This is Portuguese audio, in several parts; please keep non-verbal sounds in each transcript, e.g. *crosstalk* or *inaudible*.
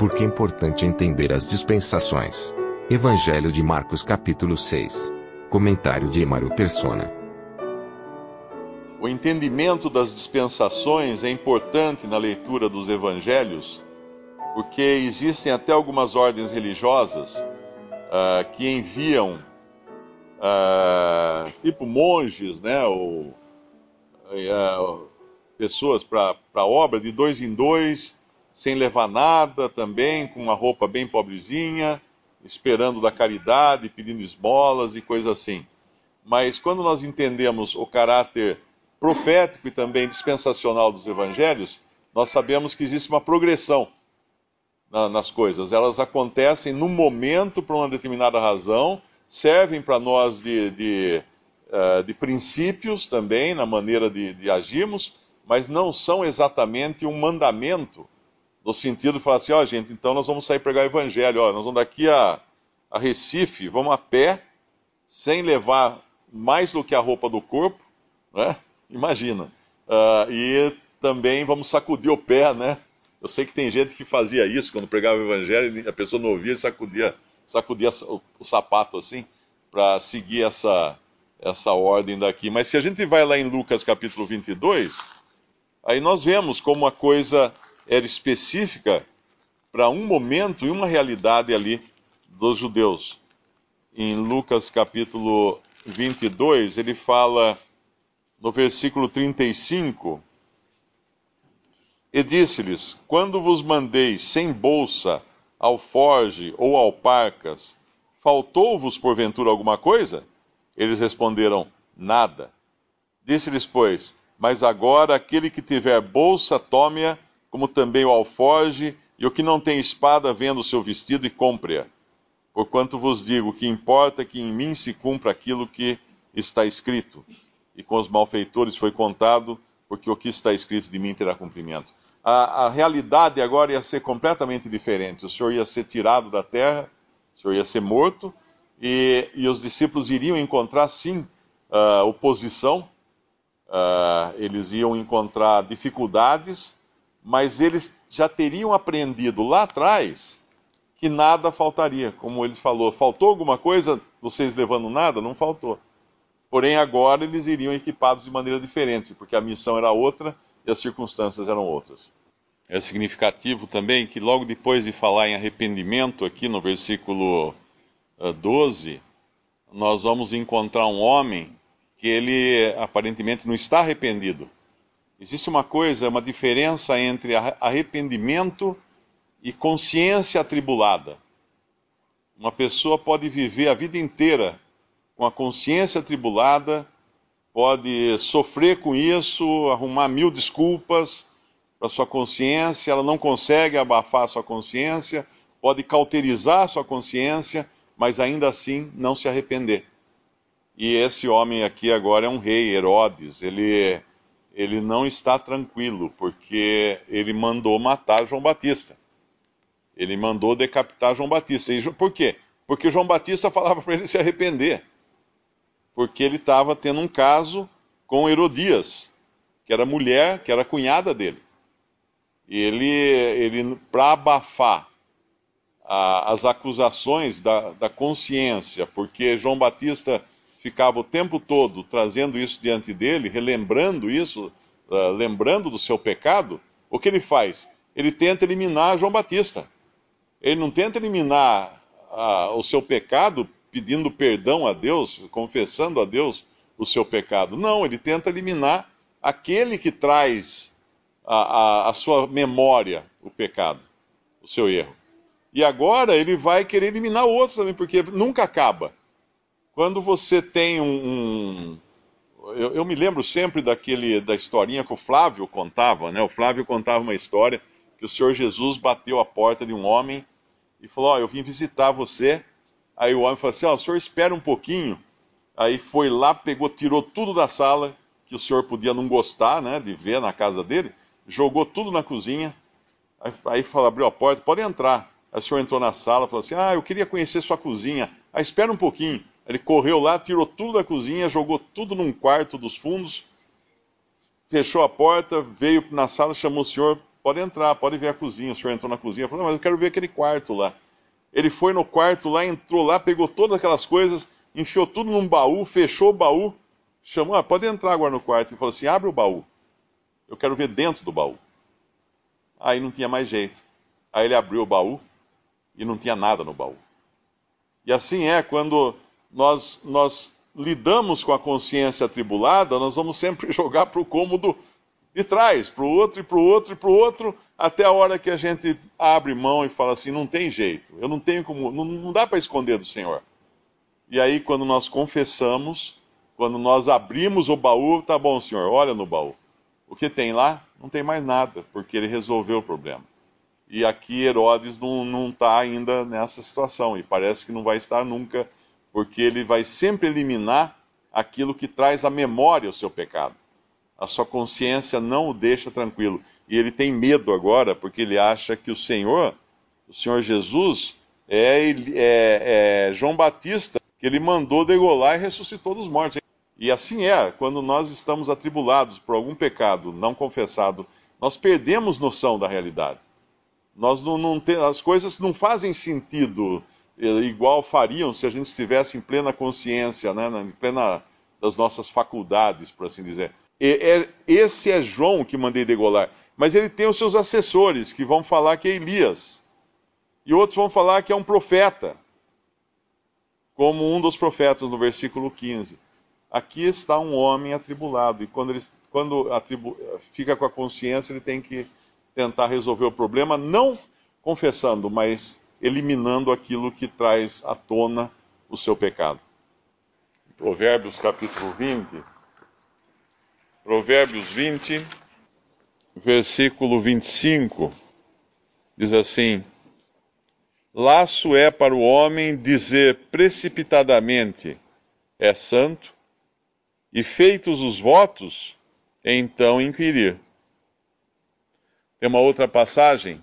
Por que é importante entender as dispensações? Evangelho de Marcos capítulo 6. Comentário de Emaro Persona. O entendimento das dispensações é importante na leitura dos evangelhos, porque existem até algumas ordens religiosas uh, que enviam, uh, tipo monges, né, ou uh, pessoas para a obra de dois em dois, sem levar nada também, com uma roupa bem pobrezinha, esperando da caridade, pedindo esmolas e coisas assim. Mas quando nós entendemos o caráter profético e também dispensacional dos evangelhos, nós sabemos que existe uma progressão na, nas coisas. Elas acontecem no momento, por uma determinada razão, servem para nós de, de, uh, de, princípios também, na maneira de, de agirmos, mas não são exatamente um mandamento, no sentido de falar assim: ó, oh, gente, então nós vamos sair pregar o evangelho, ó, nós vamos daqui a, a Recife, vamos a pé, sem levar mais do que a roupa do corpo, né? Imagina. Uh, e também vamos sacudir o pé, né? Eu sei que tem gente que fazia isso quando pregava o evangelho, a pessoa não ouvia e sacudia, sacudia o, sapato assim, para seguir essa, essa ordem daqui. Mas se a gente vai lá em Lucas capítulo 22, aí nós vemos como a coisa era específica para um momento e uma realidade ali dos judeus. Em Lucas capítulo 22, ele fala no versículo 35, e disse-lhes: Quando vos mandei sem bolsa, alforge ou alparcas, faltou-vos porventura alguma coisa? Eles responderam: Nada. Disse-lhes, pois: Mas agora aquele que tiver bolsa, tome-a, como também o alforge, e o que não tem espada, venda o seu vestido e compre-a. Porquanto vos digo que importa que em mim se cumpra aquilo que está escrito e com os malfeitores foi contado, porque o que está escrito de mim terá cumprimento. A, a, realidade agora ia ser completamente diferente. O Senhor ia ser tirado da terra, o Senhor ia ser morto, e, e os discípulos iriam encontrar, sim, uh, oposição, uh, eles iam encontrar dificuldades, mas eles já teriam aprendido lá atrás que nada faltaria. Como ele falou, faltou alguma coisa, vocês levando nada? Não faltou. Porém, agora eles iriam equipados de maneira diferente, porque a missão era outra e as circunstâncias eram outras. É significativo também que, logo depois de falar em arrependimento, aqui no versículo 12, eh, nós vamos encontrar um homem que ele aparentemente não está arrependido. Existe uma coisa, uma diferença entre arrependimento e consciência atribulada. Uma pessoa pode viver a vida inteira com a consciência atribulada, pode sofrer com isso, arrumar mil desculpas para sua consciência, ela não consegue abafar sua consciência, pode cauterizar sua consciência, mas ainda assim não se arrepender. E esse homem aqui agora é um rei, Herodes, ele, ele não está tranquilo, porque ele mandou matar João Batista. Ele mandou decapitar João Batista. E por quê? Porque João Batista falava para ele se arrepender porque ele estava tendo um caso com Herodias, que era mulher, que era cunhada dele. E ele, ele para abafar a, as acusações da, da consciência, porque João Batista ficava o tempo todo trazendo isso diante dele, relembrando isso, uh, lembrando do seu pecado, o que ele faz? Ele tenta eliminar João Batista. Ele não tenta eliminar uh, o seu pecado pedindo perdão a Deus, confessando a Deus o seu pecado. Não, ele tenta eliminar aquele que traz a, a, a sua memória o pecado, o seu erro. E agora ele vai querer eliminar o outro também, porque nunca acaba. Quando você tem um, um, eu, eu, me lembro sempre daquele da historinha que o Flávio contava, né? O Flávio contava uma história que o Senhor Jesus bateu a porta de um homem e falou: Ó, oh, eu vim visitar você. Aí o homem falou assim: Ó, oh, o senhor espera um pouquinho. Aí foi lá, pegou, tirou tudo da sala que o senhor podia não gostar, né, de ver na casa dele, jogou tudo na cozinha. Aí, aí abriu a porta, pode entrar. Aí o senhor entrou na sala, falou assim: Ah, eu queria conhecer sua cozinha. Aí espera um pouquinho. Ele correu lá, tirou tudo da cozinha, jogou tudo num quarto dos fundos, fechou a porta, veio na sala, chamou o senhor, pode entrar, pode ver a cozinha. O senhor entrou na cozinha, falou, mas eu quero ver aquele quarto lá. Ele foi no quarto lá, entrou lá, pegou todas aquelas coisas, enfiou tudo num baú, fechou o baú, chamou, ah, pode entrar agora no quarto. E falou assim, abre o baú. Eu quero ver dentro do baú. Aí não tinha mais jeito. Aí ele abriu o baú e não tinha nada no baú. E assim é quando nós, nós lidamos com a consciência atribulada, nós vamos sempre *laughs* jogar para o cômodo de trás, para o outro e para o outro e para o outro, até a hora que a gente abre mão e fala assim: não tem jeito, eu não tenho como, não, não dá para esconder do Senhor. E aí, quando nós confessamos, quando nós abrimos o baú, tá bom, Senhor, olha no baú. O que tem lá? Não tem mais nada, porque ele resolveu o problema. E aqui Herodes não está ainda nessa situação, e parece que não vai estar nunca porque ele vai sempre eliminar aquilo que traz à memória o seu pecado. A sua consciência não o deixa tranquilo. E ele tem medo agora, porque ele acha que o Senhor, o Senhor Jesus, é, é, é João Batista, que ele mandou degolar e ressuscitou dos mortos. E assim é, quando nós estamos atribulados por algum pecado não confessado, nós perdemos noção da realidade. Nós não, não tem, as coisas não fazem sentido igual fariam se a gente estivesse em plena consciência, né, em plena das nossas faculdades, por assim dizer. E, é, esse é João que mandei degolar. Mas ele tem os seus assessores que vão falar que é Elias. E outros vão falar que é um profeta. Como um dos profetas no versículo 15. Aqui está um homem atribulado. E quando ele quando atribu, fica com a consciência, ele tem que tentar resolver o problema, não confessando, mas eliminando aquilo que traz à tona o seu pecado. Provérbios capítulo 20. Provérbios 20, versículo 25, diz assim: Laço é para o homem dizer precipitadamente é santo, e feitos os votos, então inquirir. Tem uma outra passagem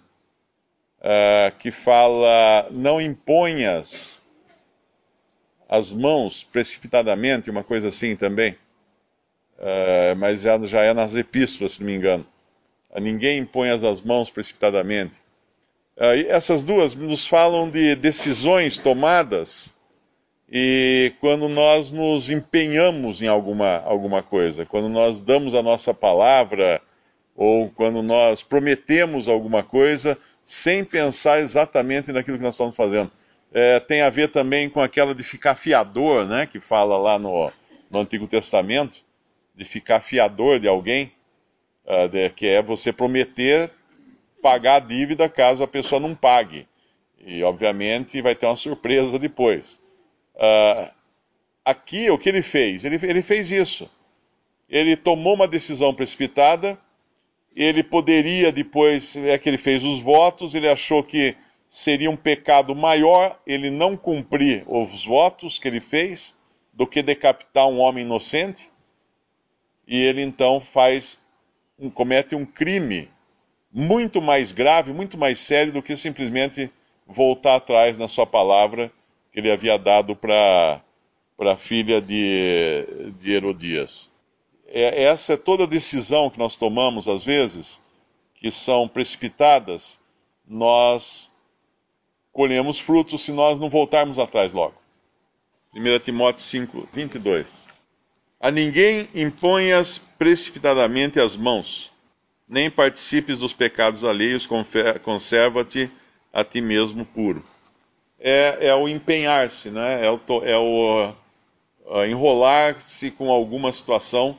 uh, que fala: não imponhas as mãos precipitadamente, uma coisa assim também. Uh, mas já, já é nas epístolas, se não me engano. Uh, ninguém impõe as mãos precipitadamente. essas duas nos falam de decisões tomadas e quando nós nos empenhamos em alguma, alguma coisa, quando nós damos a nossa palavra ou quando nós prometemos alguma coisa sem pensar exatamente naquilo que nós estamos fazendo. É, tem a ver também com aquela de ficar fiador, né, que fala lá no, no Antigo Testamento, de ficar fiador de alguém, uh, de, que é você prometer pagar a dívida caso a pessoa não pague. E, obviamente, vai ter uma surpresa depois. Uh, aqui, o que ele fez? Ele, ele fez isso. Ele tomou uma decisão precipitada, ele poderia depois, é que ele fez os votos, ele achou que seria um pecado maior ele não cumprir os votos que ele fez do que decapitar um homem inocente. E ele então faz, um, comete um crime muito mais grave, muito mais sério do que simplesmente voltar atrás na sua palavra que ele havia dado para a filha de, de Herodias é, essa é toda decisão que nós tomamos, às vezes, que são precipitadas, nós colhemos frutos se nós não voltarmos atrás logo. 1 Timóteo 5, 22. A ninguém imponhas precipitadamente as mãos, nem participes dos pecados alheios, conserva-te a ti mesmo puro. É, é o empenhar-se, né? é o, é o uh, enrolar-se com alguma situação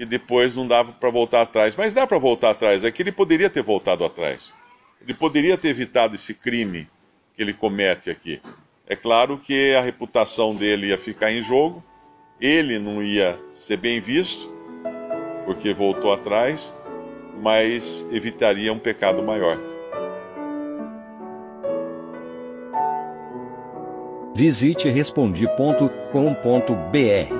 que depois não dava para voltar atrás. Mas dá para voltar atrás, é que ele poderia ter voltado atrás. Ele poderia ter evitado esse crime que ele comete aqui. É claro que a reputação dele ia ficar em jogo, ele não ia ser bem visto, porque voltou atrás, mas evitaria um pecado maior. Visite respondi.com.br.